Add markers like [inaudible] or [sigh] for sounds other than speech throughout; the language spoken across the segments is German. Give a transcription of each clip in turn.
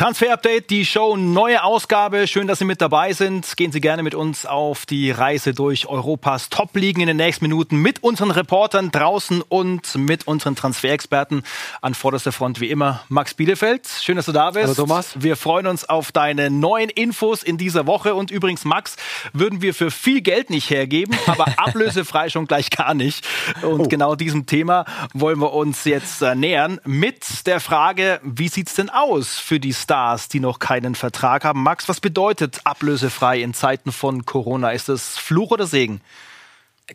Transfer Update, die Show, neue Ausgabe. Schön, dass Sie mit dabei sind. Gehen Sie gerne mit uns auf die Reise durch Europas Top-Ligen in den nächsten Minuten mit unseren Reportern draußen und mit unseren Transferexperten an vorderster Front wie immer. Max Bielefeld, schön, dass du da bist. Hallo Thomas. Wir freuen uns auf deine neuen Infos in dieser Woche. Und übrigens, Max, würden wir für viel Geld nicht hergeben, aber [laughs] ablösefrei schon gleich gar nicht. Und oh. genau diesem Thema wollen wir uns jetzt äh, nähern mit der Frage, wie sieht's denn aus für die Stars, die noch keinen Vertrag haben. Max, was bedeutet ablösefrei in Zeiten von Corona? Ist das Fluch oder Segen?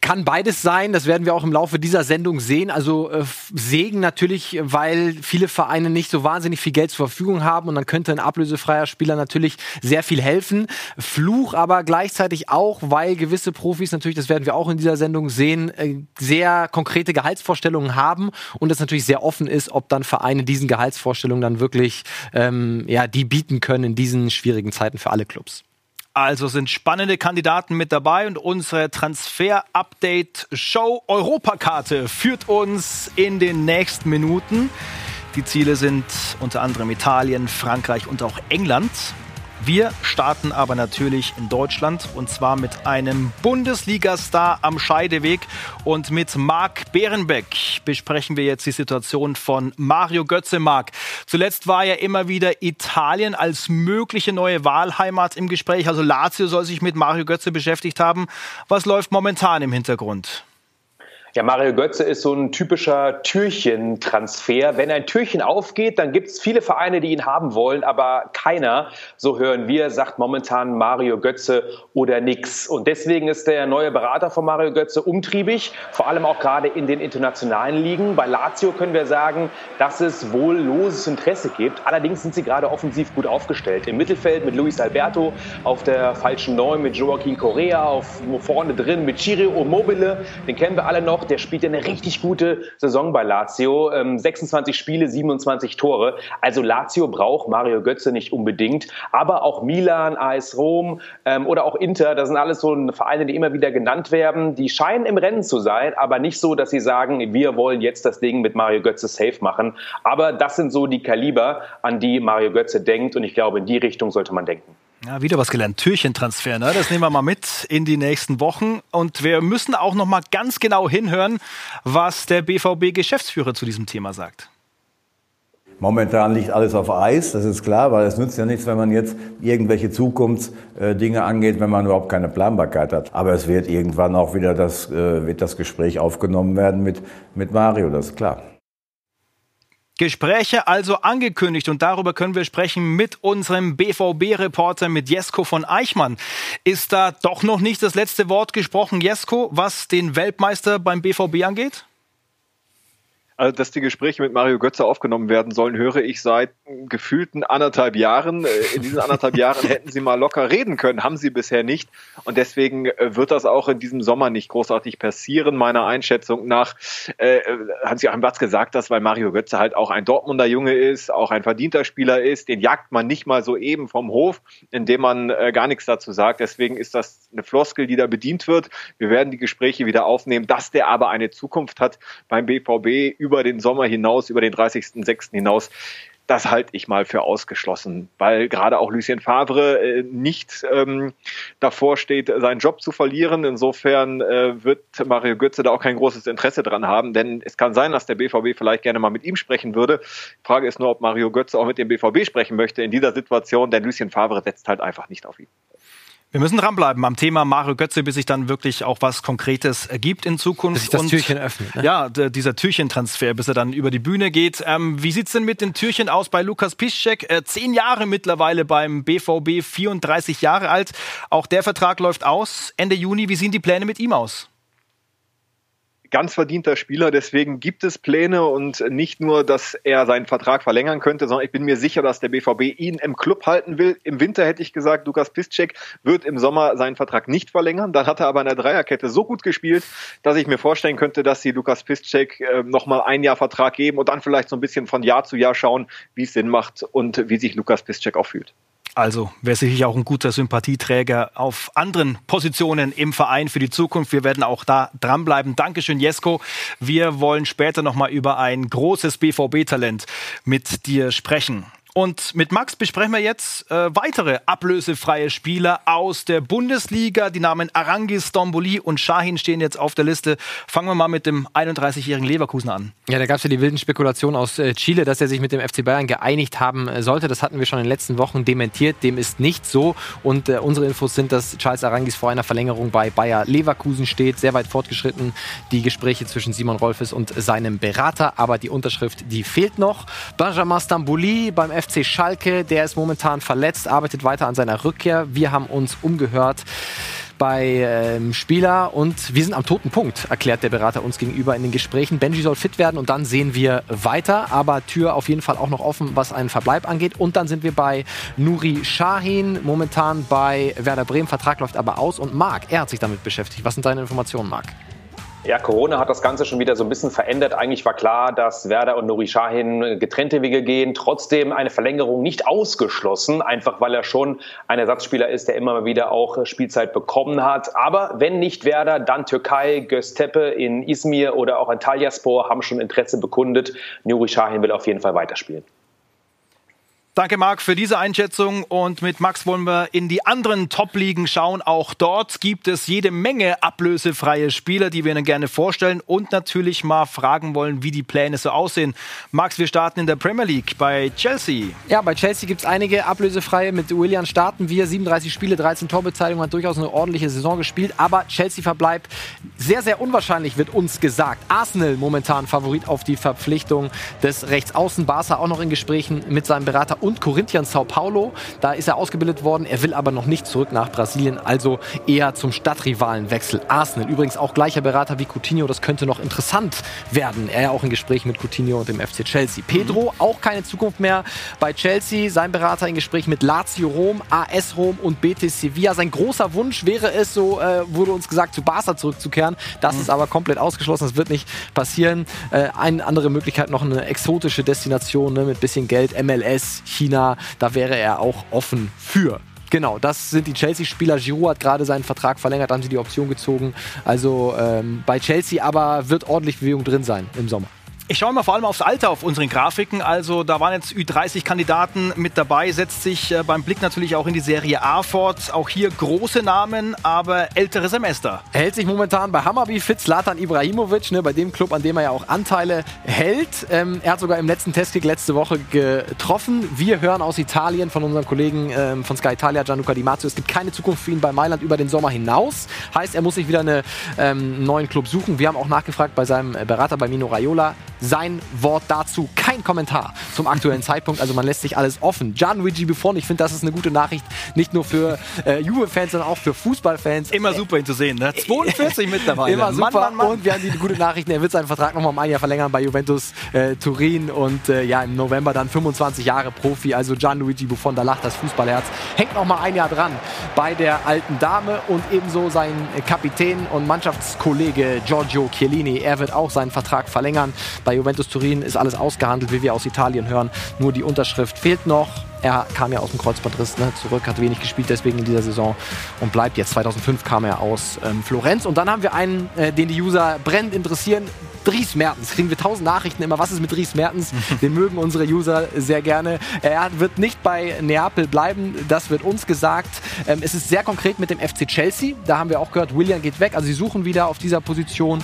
Kann beides sein, das werden wir auch im Laufe dieser Sendung sehen. Also äh, Segen natürlich, weil viele Vereine nicht so wahnsinnig viel Geld zur Verfügung haben und dann könnte ein ablösefreier Spieler natürlich sehr viel helfen. Fluch aber gleichzeitig auch, weil gewisse Profis natürlich, das werden wir auch in dieser Sendung sehen, äh, sehr konkrete Gehaltsvorstellungen haben und es natürlich sehr offen ist, ob dann Vereine diesen Gehaltsvorstellungen dann wirklich ähm, ja, die bieten können in diesen schwierigen Zeiten für alle Clubs. Also sind spannende Kandidaten mit dabei und unsere Transfer-Update-Show Europakarte führt uns in den nächsten Minuten. Die Ziele sind unter anderem Italien, Frankreich und auch England. Wir starten aber natürlich in Deutschland und zwar mit einem Bundesliga-Star am Scheideweg und mit Marc Bärenbeck besprechen wir jetzt die Situation von Mario Götze. Marc, zuletzt war ja immer wieder Italien als mögliche neue Wahlheimat im Gespräch. Also Lazio soll sich mit Mario Götze beschäftigt haben. Was läuft momentan im Hintergrund? Ja, Mario Götze ist so ein typischer Türchentransfer. Wenn ein Türchen aufgeht, dann gibt es viele Vereine, die ihn haben wollen, aber keiner, so hören wir, sagt momentan Mario Götze oder nix. Und deswegen ist der neue Berater von Mario Götze umtriebig, vor allem auch gerade in den internationalen Ligen. Bei Lazio können wir sagen, dass es wohl loses Interesse gibt. Allerdings sind sie gerade offensiv gut aufgestellt. Im Mittelfeld mit Luis Alberto, auf der falschen Neun mit Joaquin Correa, auf vorne drin mit Chiri Mobile, den kennen wir alle noch der spielt ja eine richtig gute Saison bei Lazio. 26 ähm, Spiele, 27 Tore. Also Lazio braucht Mario Götze nicht unbedingt. Aber auch Milan, AS Rom ähm, oder auch Inter, das sind alles so Vereine, die immer wieder genannt werden. Die scheinen im Rennen zu sein, aber nicht so, dass sie sagen, wir wollen jetzt das Ding mit Mario Götze safe machen. Aber das sind so die Kaliber, an die Mario Götze denkt. Und ich glaube, in die Richtung sollte man denken. Ja, wieder was gelernt. Türchentransfer, ne? Das nehmen wir mal mit in die nächsten Wochen. Und wir müssen auch noch mal ganz genau hinhören, was der BVB-Geschäftsführer zu diesem Thema sagt. Momentan liegt alles auf Eis, das ist klar, weil es nützt ja nichts, wenn man jetzt irgendwelche Zukunftsdinge angeht, wenn man überhaupt keine Planbarkeit hat. Aber es wird irgendwann auch wieder das, äh, wird das Gespräch aufgenommen werden mit, mit Mario, das ist klar. Gespräche also angekündigt und darüber können wir sprechen mit unserem BVB-Reporter, mit Jesko von Eichmann. Ist da doch noch nicht das letzte Wort gesprochen, Jesko, was den Weltmeister beim BVB angeht? Also, dass die Gespräche mit Mario Götze aufgenommen werden sollen, höre ich seit gefühlten anderthalb Jahren. Äh, in diesen anderthalb Jahren hätten sie mal locker reden können, haben sie bisher nicht. Und deswegen äh, wird das auch in diesem Sommer nicht großartig passieren, meiner Einschätzung nach. Äh, auch im Platz gesagt, dass weil Mario Götze halt auch ein Dortmunder Junge ist, auch ein verdienter Spieler ist, den jagt man nicht mal so eben vom Hof, indem man äh, gar nichts dazu sagt. Deswegen ist das eine Floskel, die da bedient wird. Wir werden die Gespräche wieder aufnehmen, dass der aber eine Zukunft hat beim BVB über den Sommer hinaus, über den 30.06. hinaus, das halte ich mal für ausgeschlossen, weil gerade auch Lucien Favre äh, nicht ähm, davor steht, seinen Job zu verlieren. Insofern äh, wird Mario Götze da auch kein großes Interesse dran haben, denn es kann sein, dass der BVB vielleicht gerne mal mit ihm sprechen würde. Die Frage ist nur, ob Mario Götze auch mit dem BVB sprechen möchte in dieser Situation, denn Lucien Favre setzt halt einfach nicht auf ihn. Wir müssen dranbleiben am Thema Mario Götze, bis sich dann wirklich auch was Konkretes ergibt in Zukunft. Bis sich das und, Türchen öffnet. Ne? Ja, dieser Türchentransfer, bis er dann über die Bühne geht. Ähm, wie sieht's denn mit den Türchen aus bei Lukas Piszczek? Äh, zehn Jahre mittlerweile beim BVB, 34 Jahre alt. Auch der Vertrag läuft aus Ende Juni. Wie sehen die Pläne mit ihm aus? Ganz verdienter Spieler, deswegen gibt es Pläne und nicht nur, dass er seinen Vertrag verlängern könnte, sondern ich bin mir sicher, dass der BVB ihn im Club halten will. Im Winter hätte ich gesagt, Lukas Piszczek wird im Sommer seinen Vertrag nicht verlängern. Dann hat er aber in der Dreierkette so gut gespielt, dass ich mir vorstellen könnte, dass sie Lukas Piszczek äh, nochmal ein Jahr Vertrag geben und dann vielleicht so ein bisschen von Jahr zu Jahr schauen, wie es Sinn macht und wie sich Lukas Piszczek auch fühlt. Also wäre sicherlich auch ein guter Sympathieträger auf anderen Positionen im Verein für die Zukunft. Wir werden auch da dranbleiben. Dankeschön, Jesko. Wir wollen später nochmal über ein großes BVB-Talent mit dir sprechen. Und mit Max besprechen wir jetzt äh, weitere ablösefreie Spieler aus der Bundesliga. Die Namen Arangis, Domboli und Shahin stehen jetzt auf der Liste. Fangen wir mal mit dem 31-jährigen Leverkusen an. Ja, da gab es ja die wilden Spekulationen aus äh, Chile, dass er sich mit dem FC Bayern geeinigt haben äh, sollte. Das hatten wir schon in den letzten Wochen dementiert. Dem ist nicht so. Und äh, unsere Infos sind, dass Charles Arangis vor einer Verlängerung bei Bayer Leverkusen steht. Sehr weit fortgeschritten. Die Gespräche zwischen Simon Rolfes und seinem Berater. Aber die Unterschrift, die fehlt noch. Benjamin Stambouli beim FC FC Schalke. Der ist momentan verletzt, arbeitet weiter an seiner Rückkehr. Wir haben uns umgehört bei ähm, Spieler und wir sind am toten Punkt, erklärt der Berater uns gegenüber in den Gesprächen. Benji soll fit werden und dann sehen wir weiter, aber Tür auf jeden Fall auch noch offen, was einen Verbleib angeht. Und dann sind wir bei Nuri Shahin, momentan bei Werder Bremen. Vertrag läuft aber aus und Marc, er hat sich damit beschäftigt. Was sind deine Informationen, Marc? Ja, Corona hat das Ganze schon wieder so ein bisschen verändert. Eigentlich war klar, dass Werder und Nuri Sahin getrennte Wege gehen. Trotzdem eine Verlängerung nicht ausgeschlossen, einfach weil er schon ein Ersatzspieler ist, der immer wieder auch Spielzeit bekommen hat. Aber wenn nicht Werder, dann Türkei, Göztepe in Izmir oder auch Antalyaspor haben schon Interesse bekundet. Nuri Sahin will auf jeden Fall weiterspielen. Danke, Marc, für diese Einschätzung. Und mit Max wollen wir in die anderen Top-Ligen schauen. Auch dort gibt es jede Menge ablösefreie Spieler, die wir Ihnen gerne vorstellen und natürlich mal fragen wollen, wie die Pläne so aussehen. Max, wir starten in der Premier League bei Chelsea. Ja, bei Chelsea gibt es einige ablösefreie. Mit William starten wir. 37 Spiele, 13 Torbeteiligungen, hat durchaus eine ordentliche Saison gespielt. Aber Chelsea verbleibt sehr, sehr unwahrscheinlich, wird uns gesagt. Arsenal momentan Favorit auf die Verpflichtung des Rechtsaußen. Barca auch noch in Gesprächen mit seinem Berater und Corinthians Sao Paulo. Da ist er ausgebildet worden. Er will aber noch nicht zurück nach Brasilien, also eher zum Stadtrivalenwechsel. Arsenal übrigens auch gleicher Berater wie Coutinho. Das könnte noch interessant werden. Er ja auch in Gesprächen mit Coutinho und dem FC Chelsea. Pedro auch keine Zukunft mehr bei Chelsea. Sein Berater in Gespräch mit Lazio Rom, AS Rom und Betis Sevilla. Sein großer Wunsch wäre es, so äh, wurde uns gesagt, zu Barca zurückzukehren. Das mhm. ist aber komplett ausgeschlossen. Das wird nicht passieren. Äh, eine andere Möglichkeit noch eine exotische Destination ne, mit bisschen Geld, MLS, China, da wäre er auch offen für. Genau, das sind die Chelsea-Spieler. Giroud hat gerade seinen Vertrag verlängert, haben sie die Option gezogen. Also ähm, bei Chelsea aber wird ordentlich Bewegung drin sein im Sommer. Ich schaue mal vor allem aufs Alter auf unseren Grafiken. Also da waren jetzt Ü30-Kandidaten mit dabei, setzt sich äh, beim Blick natürlich auch in die Serie A fort. Auch hier große Namen, aber ältere Semester. Er hält sich momentan bei Hammerby fit, Zlatan Ibrahimovic, ne, bei dem Club, an dem er ja auch Anteile hält. Ähm, er hat sogar im letzten Testkick letzte Woche getroffen. Wir hören aus Italien von unserem Kollegen ähm, von Sky Italia, Gianluca Di Marzio, es gibt keine Zukunft für ihn bei Mailand über den Sommer hinaus. Heißt, er muss sich wieder einen ähm, neuen Club suchen. Wir haben auch nachgefragt bei seinem Berater, bei Mino Raiola sein Wort dazu. Kein Kommentar zum aktuellen Zeitpunkt. Also man lässt sich alles offen. Gianluigi Buffon, ich finde, das ist eine gute Nachricht. Nicht nur für äh, Juve-Fans, sondern auch für Fußballfans. Immer super, ihn zu sehen. Ne? 42 [laughs] mittlerweile. Immer super. Mann, Mann, Mann. Und wir haben die gute Nachricht, er wird seinen Vertrag nochmal um ein Jahr verlängern bei Juventus äh, Turin. Und äh, ja, im November dann 25 Jahre Profi. Also Gianluigi Buffon, da lacht das Fußballherz. Hängt nochmal ein Jahr dran bei der alten Dame. Und ebenso sein Kapitän und Mannschaftskollege Giorgio Chiellini. Er wird auch seinen Vertrag verlängern bei Juventus Turin ist alles ausgehandelt, wie wir aus Italien hören. Nur die Unterschrift fehlt noch. Er kam ja aus dem Kreuzbandriss ne, zurück, hat wenig gespielt deswegen in dieser Saison und bleibt jetzt. 2005 kam er aus ähm, Florenz. Und dann haben wir einen, äh, den die User brennend interessieren. Dries Mertens. Kriegen wir tausend Nachrichten immer. Was ist mit Dries Mertens? Den mögen unsere User sehr gerne. Er wird nicht bei Neapel bleiben. Das wird uns gesagt. Ähm, es ist sehr konkret mit dem FC Chelsea. Da haben wir auch gehört, William geht weg. Also sie suchen wieder auf dieser Position.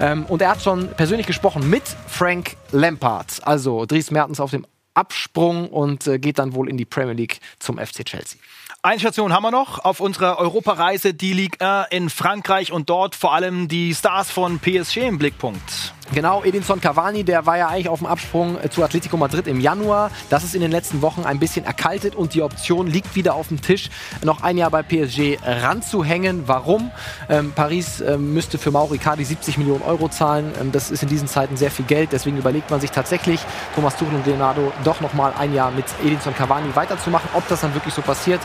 Ähm, und er hat schon persönlich gesprochen mit Frank Lampard. Also Dries Mertens auf dem Absprung und äh, geht dann wohl in die Premier League zum FC Chelsea. Eine Station haben wir noch auf unserer Europareise, die Ligue 1 in Frankreich und dort vor allem die Stars von PSG im Blickpunkt. Genau, Edinson Cavani, der war ja eigentlich auf dem Absprung äh, zu Atletico Madrid im Januar. Das ist in den letzten Wochen ein bisschen erkaltet und die Option liegt wieder auf dem Tisch, noch ein Jahr bei PSG ranzuhängen. Warum? Ähm, Paris ähm, müsste für Mauro Icardi 70 Millionen Euro zahlen. Ähm, das ist in diesen Zeiten sehr viel Geld. Deswegen überlegt man sich tatsächlich, Thomas Tuchel und Leonardo doch noch mal ein Jahr mit Edinson Cavani weiterzumachen. Ob das dann wirklich so passiert,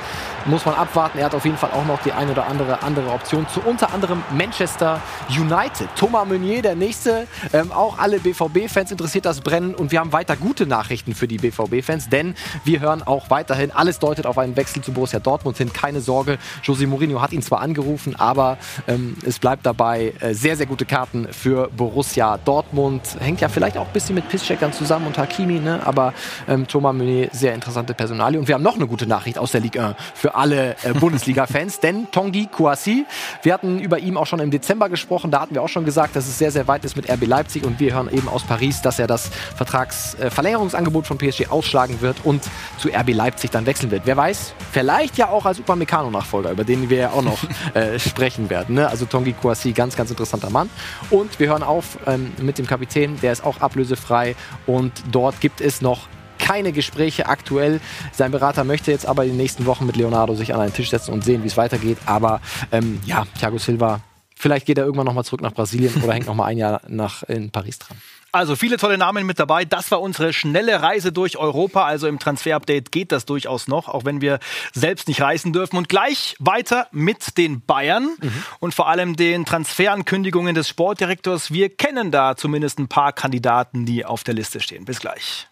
muss man abwarten. Er hat auf jeden Fall auch noch die eine oder andere andere Option zu unter anderem Manchester United. Thomas Meunier, der nächste, Ähm, auch alle BVB-Fans interessiert das Brennen und wir haben weiter gute Nachrichten für die BVB-Fans, denn wir hören auch weiterhin, alles deutet auf einen Wechsel zu Borussia Dortmund hin. Keine Sorge, José Mourinho hat ihn zwar angerufen, aber ähm, es bleibt dabei äh, sehr, sehr gute Karten für Borussia Dortmund. Hängt ja vielleicht auch ein bisschen mit Pisscheckern zusammen und Hakimi, ne? aber ähm, Thomas Meunier, sehr interessante Personalie. Und wir haben noch eine gute Nachricht aus der Ligue 1 für alle äh, Bundesliga-Fans, [laughs] denn Tongi Kouassi, wir hatten über ihn auch schon im Dezember gesprochen, da hatten wir auch schon gesagt, dass es sehr, sehr weit ist mit RB Leipzig und wir hören eben aus Paris, dass er das Vertragsverlängerungsangebot äh, von PSG ausschlagen wird und zu RB Leipzig dann wechseln wird. Wer weiß, vielleicht ja auch als Upamecano-Nachfolger, über den wir ja auch noch [laughs] äh, sprechen werden. Ne? Also Tongi Kouassi, ganz, ganz interessanter Mann. Und wir hören auf ähm, mit dem Kapitän, der ist auch ablösefrei und dort gibt es noch keine Gespräche aktuell. Sein Berater möchte jetzt aber in den nächsten Wochen mit Leonardo sich an einen Tisch setzen und sehen, wie es weitergeht. Aber ähm, ja, Thiago Silva, vielleicht geht er irgendwann nochmal zurück nach Brasilien oder hängt nochmal ein Jahr nach, in Paris dran. Also viele tolle Namen mit dabei. Das war unsere schnelle Reise durch Europa. Also im Transfer-Update geht das durchaus noch, auch wenn wir selbst nicht reisen dürfen. Und gleich weiter mit den Bayern mhm. und vor allem den Transferankündigungen des Sportdirektors. Wir kennen da zumindest ein paar Kandidaten, die auf der Liste stehen. Bis gleich.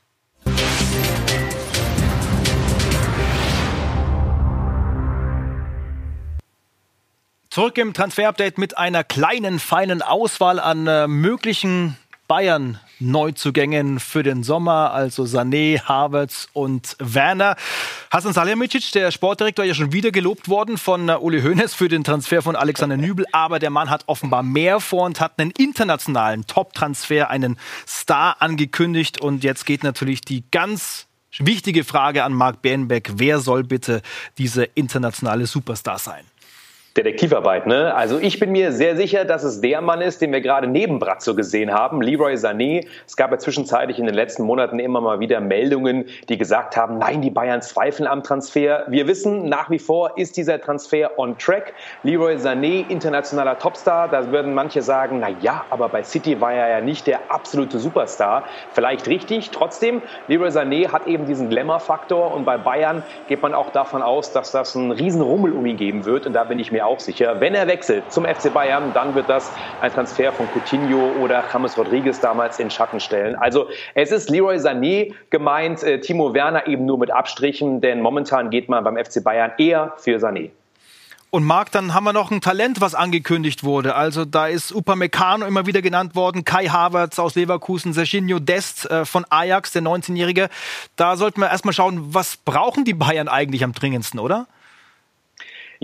Zurück im Transfer-Update mit einer kleinen, feinen Auswahl an äh, möglichen Bayern Neuzugängen für den Sommer, also Sané, Havertz und Werner. Hasan Salihamidzic, der Sportdirektor, ja schon wieder gelobt worden von äh, Uli Hoeneß für den Transfer von Alexander Nübel, aber der Mann hat offenbar mehr vor und hat einen internationalen Top-Transfer, einen Star angekündigt. Und jetzt geht natürlich die ganz wichtige Frage an Marc Bernbeck, wer soll bitte diese internationale Superstar sein? Detektivarbeit, ne? Also ich bin mir sehr sicher, dass es der Mann ist, den wir gerade neben Brazzo gesehen haben, Leroy Sané. Es gab ja zwischenzeitlich in den letzten Monaten immer mal wieder Meldungen, die gesagt haben, nein, die Bayern zweifeln am Transfer. Wir wissen, nach wie vor ist dieser Transfer on track. Leroy Sané, internationaler Topstar, da würden manche sagen, na ja, aber bei City war er ja nicht der absolute Superstar. Vielleicht richtig, trotzdem, Leroy Sané hat eben diesen Glamour-Faktor und bei Bayern geht man auch davon aus, dass das einen riesen Rummel um ihn geben wird und da bin ich mir auch sicher. Wenn er wechselt zum FC Bayern, dann wird das ein Transfer von Coutinho oder James Rodriguez damals in Schatten stellen. Also es ist Leroy Sané gemeint, äh, Timo Werner eben nur mit Abstrichen, denn momentan geht man beim FC Bayern eher für Sané. Und Marc, dann haben wir noch ein Talent, was angekündigt wurde. Also da ist Upamecano immer wieder genannt worden, Kai Havertz aus Leverkusen, Serginho Dest äh, von Ajax, der 19-Jährige. Da sollten wir erstmal schauen, was brauchen die Bayern eigentlich am dringendsten, oder?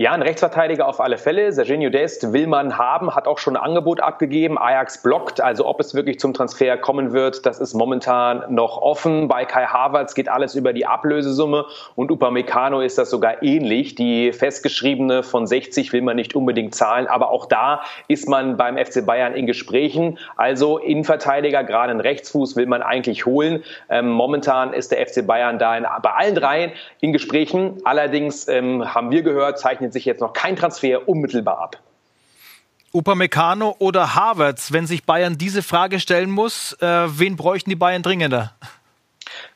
Ja, ein Rechtsverteidiger auf alle Fälle. Serginho Dest will man haben, hat auch schon ein Angebot abgegeben. Ajax blockt, also ob es wirklich zum Transfer kommen wird, das ist momentan noch offen. Bei Kai Havertz geht alles über die Ablösesumme und Upamecano ist das sogar ähnlich. Die festgeschriebene von 60 will man nicht unbedingt zahlen, aber auch da ist man beim FC Bayern in Gesprächen. Also Innenverteidiger, gerade einen Rechtsfuß will man eigentlich holen. Ähm, momentan ist der FC Bayern da in, bei allen dreien in Gesprächen. Allerdings ähm, haben wir gehört, zeichnet zeichnet sich jetzt noch kein Transfer unmittelbar ab. Upamecano oder Havertz, wenn sich Bayern diese Frage stellen muss, äh, wen bräuchten die Bayern dringender?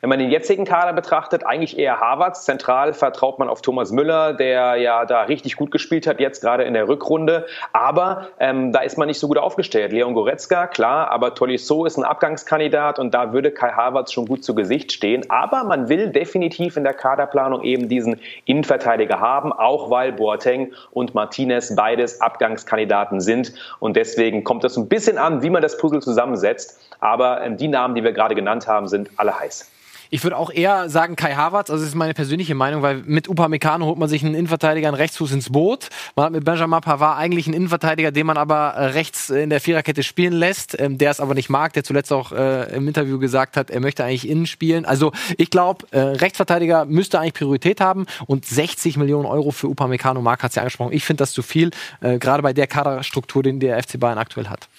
Wenn man den jetzigen Kader betrachtet, eigentlich eher Harvards. Zentral vertraut man auf Thomas Müller, der ja da richtig gut gespielt hat, jetzt gerade in der Rückrunde. Aber ähm, da ist man nicht so gut aufgestellt. Leon Goretzka, klar, aber Tolisso ist ein Abgangskandidat und da würde Kai Havertz schon gut zu Gesicht stehen. Aber man will definitiv in der Kaderplanung eben diesen Innenverteidiger haben, auch weil Boateng und Martinez beides Abgangskandidaten sind. Und deswegen kommt es ein bisschen an, wie man das Puzzle zusammensetzt. Aber ähm, die Namen, die wir gerade genannt haben, sind alle heiß. Ich würde auch eher sagen Kai Havertz, also das ist meine persönliche Meinung, weil mit Upamecano holt man sich einen Innenverteidiger, einen Rechtsfuß ins Boot. Man hat mit Benjamin Pavard eigentlich einen Innenverteidiger, den man aber äh, rechts in der Viererkette spielen lässt, ähm, der es aber nicht mag, der zuletzt auch äh, im Interview gesagt hat, er möchte eigentlich innen spielen. Also ich glaube, äh, Rechtsverteidiger müsste eigentlich Priorität haben und 60 Millionen Euro für Upamecano, Marc hat es ja angesprochen, ich finde das zu viel, äh, gerade bei der Kaderstruktur, den der FC Bayern aktuell hat.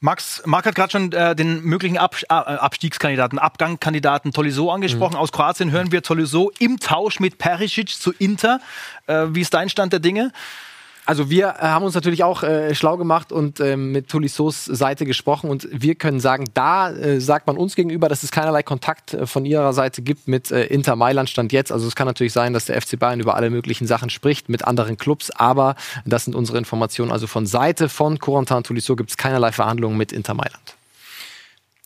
Max, Marc hat gerade schon äh, den möglichen Ab äh, Abstiegskandidaten, Abgangkandidaten Tolisso angesprochen. Mhm. Aus Kroatien hören wir Tolisso im Tausch mit Perisic zu Inter. Äh, wie ist dein Stand der Dinge? Also wir äh, haben uns natürlich auch äh, schlau gemacht und äh, mit Tolissos Seite gesprochen und wir können sagen, da äh, sagt man uns gegenüber, dass es keinerlei Kontakt äh, von ihrer Seite gibt mit äh, Inter Mailand Stand jetzt. Also es kann natürlich sein, dass der FC Bayern über alle möglichen Sachen spricht mit anderen Clubs, aber das sind unsere Informationen. Also von Seite von Corentin Tolisso gibt es keinerlei Verhandlungen mit Inter Mailand.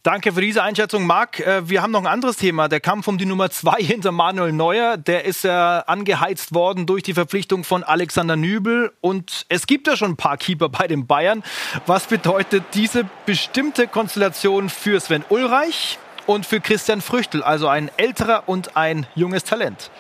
Danke für diese Einschätzung, Marc. Äh, wir haben noch ein anderes Thema. Der Kampf um die Nummer zwei hinter Manuel Neuer. Der ist ja angeheizt worden durch die Verpflichtung von Alexander Nübel. Und es gibt ja schon ein paar Keeper bei den Bayern. Was bedeutet diese bestimmte Konstellation für Sven Ulreich und für Christian Früchtel? Also ein älterer und ein junges Talent.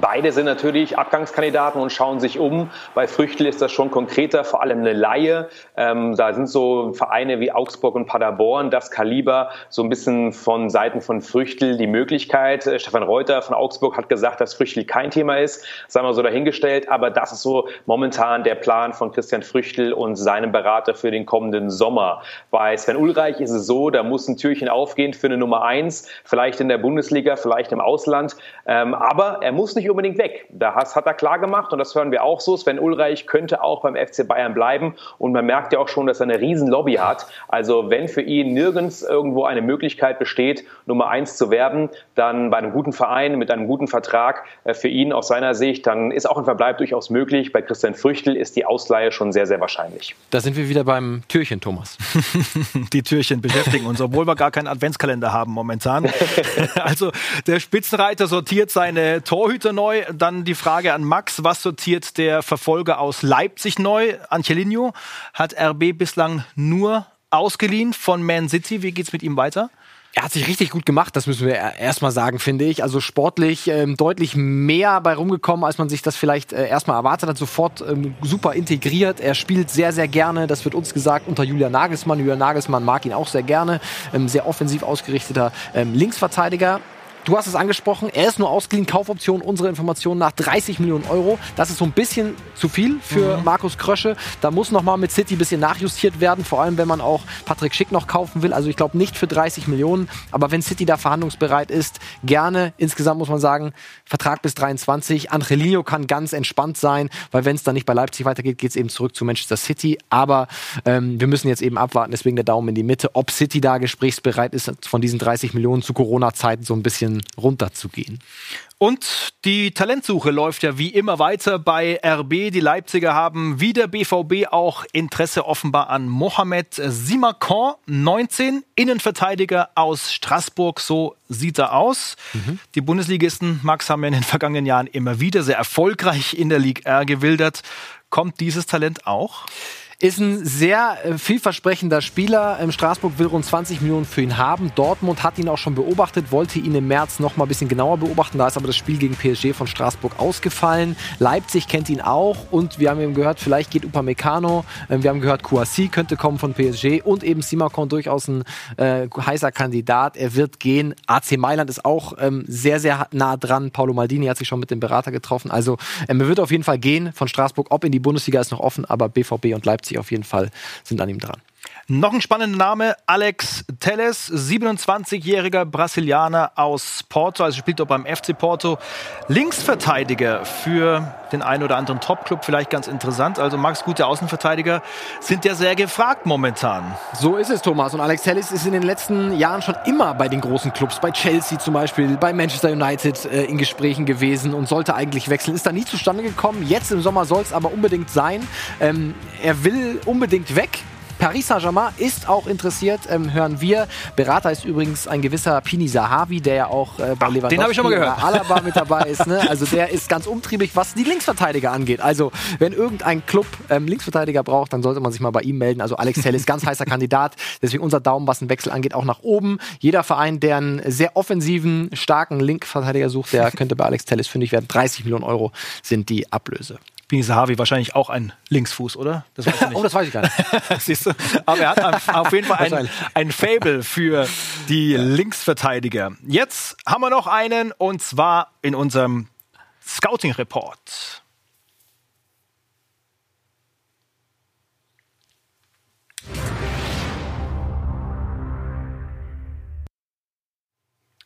Beide sind natürlich Abgangskandidaten und schauen sich um. Bei Früchtel ist das schon konkreter, vor allem eine Laie. Ähm, da sind so Vereine wie Augsburg und Paderborn, das Kaliber, so ein bisschen von Seiten von Früchtel die Möglichkeit. Äh, Stefan Reuter von Augsburg hat gesagt, dass Früchtel kein Thema ist, sagen wir so dahingestellt. Aber das ist so momentan der Plan von Christian Früchtel und seinem Berater für den kommenden Sommer. Bei Sven Ulreich ist es so, da muss ein Türchen aufgehen für eine Nummer eins, vielleicht in der Bundesliga, vielleicht im Ausland. Ähm, aber er muss nicht nicht unbedingt weg. Das hat er klar gemacht und das hören wir auch so. Sven Ulreich könnte auch beim FC Bayern bleiben und man merkt ja auch schon, dass er eine riesen Lobby hat. Also wenn für ihn nirgends irgendwo eine Möglichkeit besteht, Nummer eins zu werden, dann bei einem guten Verein mit einem guten Vertrag äh, für ihn aus seiner Sicht, dann ist auch ein Verbleib durchaus möglich. Bei Christian Früchtel ist die Ausleihe schon sehr, sehr wahrscheinlich. Da sind wir wieder beim Türchen, Thomas. [laughs] die Türchen beschäftigen uns, obwohl wir gar keinen Adventskalender haben momentan. [laughs] also der Spitzenreiter sortiert seine Torhüter Torhüter neu. Dann die Frage an Max, was sortiert der Verfolger aus Leipzig neu? Angelino hat RB bislang nur ausgeliehen von Man City. Wie geht es mit ihm weiter? Er hat sich richtig gut gemacht, das müssen wir erstmal sagen, finde ich. Also sportlich ähm, deutlich mehr bei rumgekommen, als man sich das vielleicht äh, erstmal erwartet hat. Sofort ähm, super integriert. Er spielt sehr, sehr gerne. Das wird uns gesagt unter Julian Nagelsmann. Julian Nagelsmann mag ihn auch sehr gerne. Ähm, sehr offensiv ausgerichteter ähm, Linksverteidiger. Du hast es angesprochen, er ist nur ausgeliehen, Kaufoption, unsere Informationen nach 30 Millionen Euro. Das ist so ein bisschen zu viel für mhm. Markus Krösche. Da muss nochmal mit City ein bisschen nachjustiert werden, vor allem wenn man auch Patrick Schick noch kaufen will. Also ich glaube nicht für 30 Millionen, aber wenn City da verhandlungsbereit ist, gerne. Insgesamt muss man sagen, Vertrag bis 23. Angelino kann ganz entspannt sein, weil wenn es dann nicht bei Leipzig weitergeht, geht es eben zurück zu Manchester City. Aber ähm, wir müssen jetzt eben abwarten, deswegen der Daumen in die Mitte, ob City da gesprächsbereit ist, von diesen 30 Millionen zu Corona-Zeiten so ein bisschen bisschen runterzugehen. Und die Talentsuche läuft ja wie immer weiter bei RB. Die Leipziger haben wie der BVB auch Interesse offenbar an Mohamed Simakon, 19, Innenverteidiger aus Straßburg. So sieht er aus. Mhm. Die Bundesligisten, Max, haben ja in den vergangenen Jahren immer wieder sehr erfolgreich in der Ligue R gewildert. Kommt dieses Talent auch? Ist ein sehr äh, vielversprechender Spieler. Ähm, Straßburg will rund 20 Millionen für ihn haben. Dortmund hat ihn auch schon beobachtet, wollte ihn im März noch mal ein bisschen genauer beobachten. Da ist aber das Spiel gegen PSG von Straßburg ausgefallen. Leipzig kennt ihn auch und wir haben eben gehört, vielleicht geht Upamecano. Ähm, wir haben gehört, Kouassi könnte kommen von PSG und eben Simakon durchaus ein äh, heißer Kandidat. Er wird gehen. AC Mailand ist auch ähm, sehr, sehr nah dran. Paulo Maldini hat sich schon mit dem Berater getroffen. Also ähm, er wird auf jeden Fall gehen von Straßburg. Ob in die Bundesliga ist noch offen, aber BVB und Leipzig auf jeden Fall sind an ihm dran. Noch ein spannender Name, Alex Telles, 27-jähriger Brasilianer aus Porto, also spielt auch beim FC Porto. Linksverteidiger für den einen oder anderen Topclub, vielleicht ganz interessant. Also Max, gute Außenverteidiger sind ja sehr gefragt momentan. So ist es, Thomas. Und Alex Telles ist in den letzten Jahren schon immer bei den großen Clubs, bei Chelsea zum Beispiel, bei Manchester United äh, in Gesprächen gewesen und sollte eigentlich wechseln. Ist da nie zustande gekommen. Jetzt im Sommer soll es aber unbedingt sein. Ähm, er will unbedingt weg Paris Saint-Germain ist auch interessiert, ähm, hören wir. Berater ist übrigens ein gewisser Pini Sahavi, der ja auch äh, bei Ach, Lewandowski den ich schon mal gehört. Alaba mit dabei ist. Ne? Also der ist ganz umtriebig, was die Linksverteidiger angeht. Also wenn irgendein Club ähm, Linksverteidiger braucht, dann sollte man sich mal bei ihm melden. Also Alex Tell ist ganz heißer Kandidat. Deswegen unser Daumen, was einen Wechsel angeht, auch nach oben. Jeder Verein, der einen sehr offensiven, starken Linkverteidiger sucht, der könnte bei Alex Telles fündig werden. 30 Millionen Euro sind die Ablöse. Bini Sahavi wahrscheinlich auch ein Linksfuß, oder? Das weiß [laughs] oh, das weiß ich gar nicht. [laughs] Siehst du? Aber er hat auf jeden Fall ein, ein Fable für die Linksverteidiger. Jetzt haben wir noch einen und zwar in unserem Scouting-Report.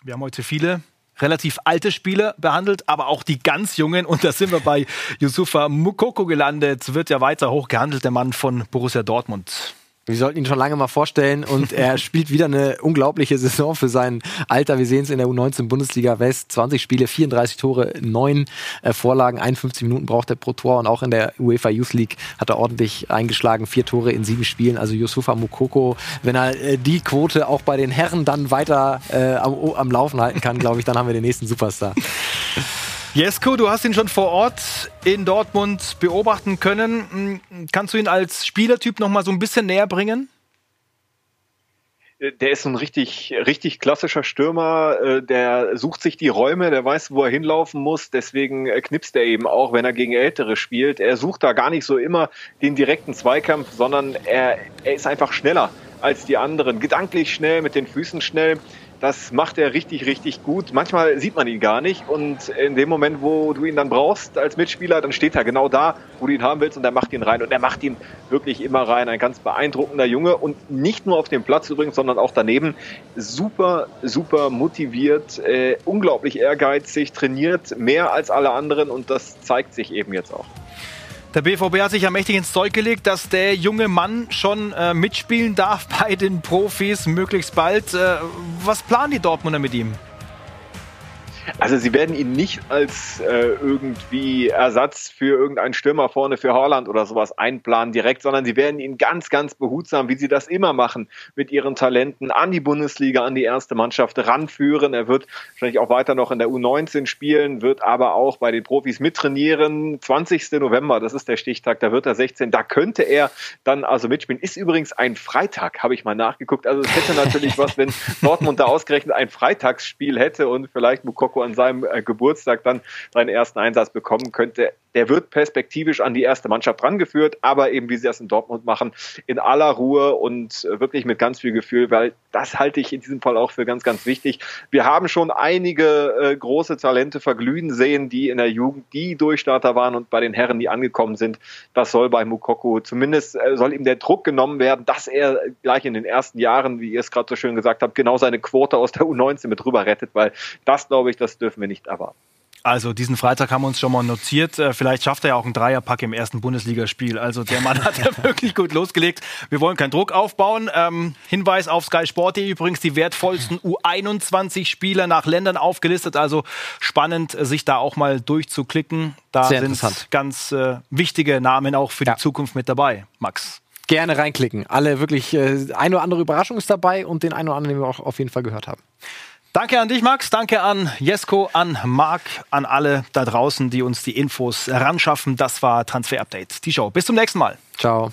Wir haben heute viele relativ alte Spieler behandelt, aber auch die ganz jungen. Und da sind wir bei Yusufa Mukoko gelandet. Wird ja weiter hoch gehandelt, der Mann von Borussia Dortmund. Wir sollten ihn schon lange mal vorstellen und er [laughs] spielt wieder eine unglaubliche Saison für sein Alter. Wir sehen es in der U19 Bundesliga West. 20 Spiele, 34 Tore, 9 äh, Vorlagen, 51 Minuten braucht er pro Tor und auch in der UEFA Youth League hat er ordentlich eingeschlagen. Vier Tore in sieben Spielen. Also Yusufa Mukoko, wenn er äh, die Quote auch bei den Herren dann weiter äh, am, am Laufen halten kann, glaube ich, dann haben wir den nächsten Superstar. [laughs] Jesko, du hast ihn schon vor Ort in Dortmund beobachten können. Hm, kannst du ihn als Spielertyp noch mal so ein bisschen näher bringen? Der ist ein richtig, richtig klassischer Stürmer. Äh, der sucht sich die Räume, der weiß, wo er hinlaufen muss. Deswegen äh, knipst er eben auch, wenn er gegen Ältere spielt. Er sucht da gar nicht so immer den direkten Zweikampf, sondern er, er ist einfach schneller als die anderen. Gedanklich schnell, mit den Füßen schnell. Das macht er richtig, richtig gut. Manchmal sieht man ihn gar nicht und in dem Moment, wo du ihn dann brauchst als Mitspieler, dann steht er genau da, wo du ihn haben willst und er macht ihn rein und er macht ihn wirklich immer rein. Ein ganz beeindruckender Junge und nicht nur auf dem Platz übrigens, sondern auch daneben. Super, super motiviert, äh, unglaublich ehrgeizig, trainiert mehr als alle anderen und das zeigt sich eben jetzt auch. Der BVB hat sich ja mächtig ins Zeug gelegt, dass der junge Mann schon äh, mitspielen darf bei den Profis, möglichst bald. Äh, was planen die Dortmunder mit ihm? Also sie werden ihn nicht als äh, irgendwie Ersatz für irgendeinen Stürmer vorne für Holland oder sowas einplanen direkt, sondern sie werden ihn ganz, ganz behutsam, wie sie das immer machen, mit ihren Talenten an die Bundesliga, an die erste Mannschaft ranführen. Er wird wahrscheinlich auch weiter noch in der U19 spielen, wird aber auch bei den Profis mittrainieren. 20. November, das ist der Stichtag, da wird er 16. Da könnte er dann also mitspielen. Ist übrigens ein Freitag, habe ich mal nachgeguckt. Also es hätte natürlich [laughs] was, wenn Dortmund da ausgerechnet ein Freitagsspiel hätte und vielleicht Mukoko Marokko an seinem äh, Geburtstag dann seinen ersten Einsatz bekommen könnte. Der wird perspektivisch an die erste Mannschaft rangeführt, aber eben wie sie das in Dortmund machen, in aller Ruhe und äh, wirklich mit ganz viel Gefühl, weil das halte ich in diesem Fall auch für ganz, ganz wichtig. Wir haben schon einige äh, große Talente verglühen sehen, die in der Jugend die Durchstarter waren und bei den Herren, die angekommen sind. Das soll bei Mukoko zumindest äh, soll ihm der Druck genommen werden, dass er gleich in den ersten Jahren, wie ihr es gerade so schön gesagt habt, genau seine Quote aus der U19 mit rüber rettet, weil das, glaube ich, das dürfen wir nicht erwarten. Also diesen Freitag haben wir uns schon mal notiert. Äh, vielleicht schafft er ja auch einen Dreierpack im ersten Bundesligaspiel. Also der Mann [laughs] hat ja wirklich gut losgelegt. Wir wollen keinen Druck aufbauen. Ähm, Hinweis auf Sky Sport übrigens die wertvollsten U21-Spieler nach Ländern aufgelistet. Also spannend, sich da auch mal durchzuklicken. Da Sehr sind ganz äh, wichtige Namen auch für ja. die Zukunft mit dabei. Max. Gerne reinklicken. Alle wirklich, äh, eine oder andere Überraschung ist dabei und den einen oder anderen, den wir auch auf jeden Fall gehört haben. Danke an dich, Max. Danke an Jesko, an Marc, an alle da draußen, die uns die Infos heranschaffen. Das war Transfer Update, die Show. Bis zum nächsten Mal. Ciao.